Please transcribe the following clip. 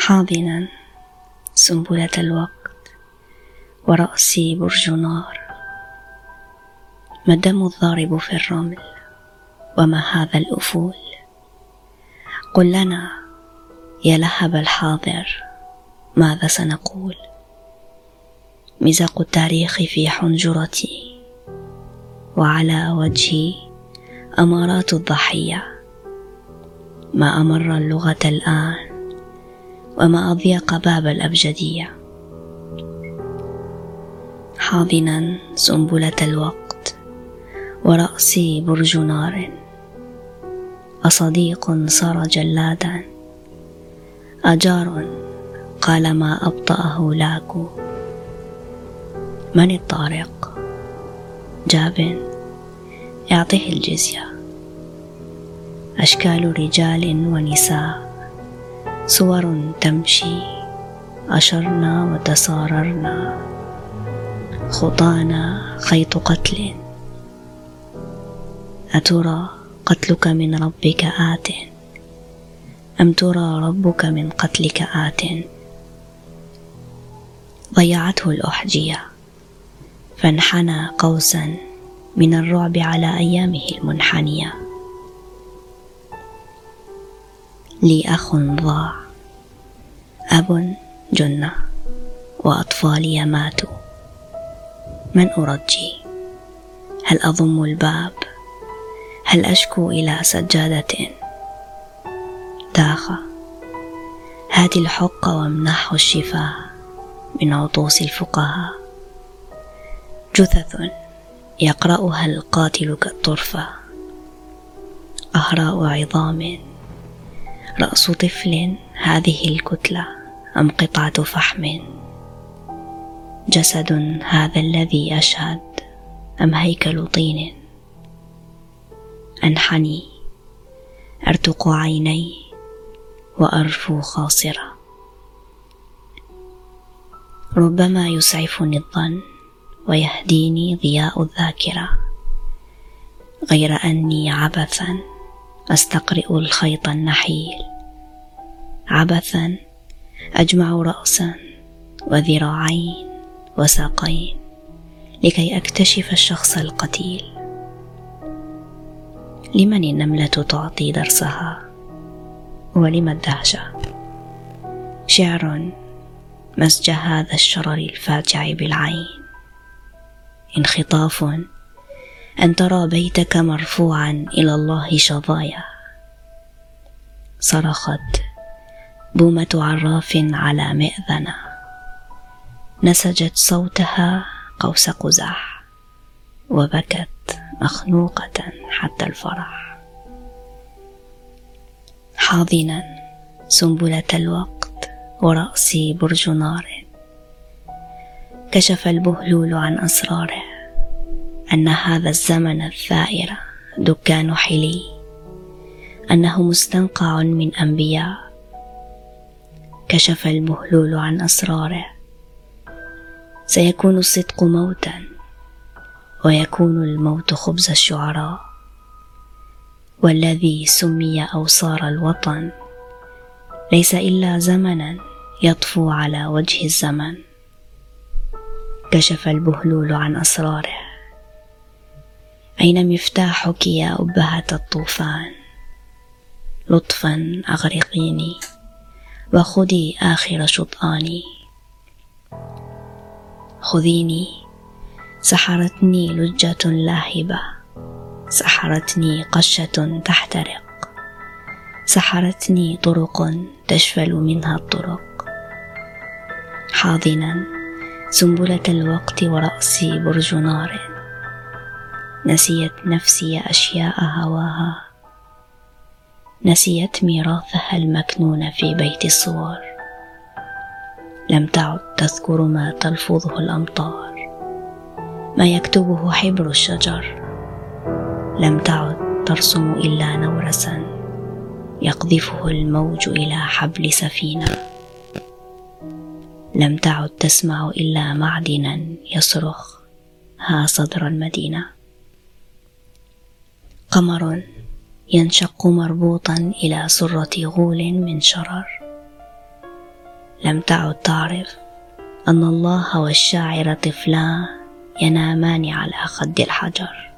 حاضنا. سنبلة الوقت. ورأسي برج نار. ما الدم الضارب في الرمل. وما هذا الأفول؟ قل لنا يا لهب الحاضر ماذا سنقول؟ مزاق التاريخ في حنجرتي. وعلى وجهي أمارات الضحية. ما أمر اللغة الآن؟ وما أضيق باب الأبجدية. حاضنا سنبلة الوقت ورأسي برج نار. أصديق صار جلادا. أجار قال ما أبطأه لاكو من الطارق؟ جاب اعطه الجزية. أشكال رجال ونساء. صور تمشي اشرنا وتساررنا خطانا خيط قتل. أترى قتلك من ربك آت؟ أم ترى ربك من قتلك آت؟ ضيعته الأحجية. فانحنى قوسا من الرعب على أيامه المنحنية. لي أخ ضاع. اب جن وأطفالي ماتوا. من أرجي؟ هل أضم الباب؟ هل أشكو إلى سجادة؟ داخ هات الحق وامنحه الشفاء من عطوس الفقهاء. جثث يقرأها القاتل كالطرفة. أهراء عظام. رأس طفل هذه الكتلة. أم قطعة فحم؟ جسد هذا الذي أشهد أم هيكل طين؟ أنحني أرتق عيني وأرفو خاصرة. ربما يسعفني الظن ويهديني ضياء الذاكرة. غير أني عبثا أستقرئ الخيط النحيل. عبثا أجمع رأسا وذراعين وساقين لكي أكتشف الشخص القتيل. لمن النملة تعطي درسها؟ ولم الدهشة؟ شعر مسج هذا الشرر الفاجع بالعين. انخطاف أن ترى بيتك مرفوعا إلى الله شظايا. صرخت بومة عراف على مئذنة. نسجت صوتها قوس قزح وبكت مخنوقة حتى الفرح. حاضنا سنبلة الوقت وراسي برج نار كشف البهلول عن أسراره أن هذا الزمن الثائر دكان حلي أنه مستنقع من أنبياء. كشف البهلول عن أسراره. سيكون الصدق موتا ويكون الموت خبز الشعراء. والذي سمي أوصار الوطن ليس إلا زمنا يطفو على وجه الزمن. كشف البهلول عن أسراره. أين مفتاحك يا أبهة الطوفان؟ لطفا أغرقيني. وخذي آخر شطآني خذيني. سحرتني لجة لاهبة. سحرتني قشة تحترق. سحرتني طرق تشفل منها الطرق. حاضنا. سنبلة الوقت ورأسي برج نار. نسيت نفسي أشياء هواها. نسيت ميراثها المكنون في بيت الصور. لم تعد تذكر ما تلفظه الأمطار. ما يكتبه حبر الشجر. لم تعد ترسم إلا نورسا. يقذفه الموج إلى حبل سفينة. لم تعد تسمع إلا معدنا يصرخ. ها صدر المدينة. قمر ينشق مربوطا إلى سرة غول من شرر. لم تعد تعرف أن الله والشاعر طفلان ينامان على خد الحجر.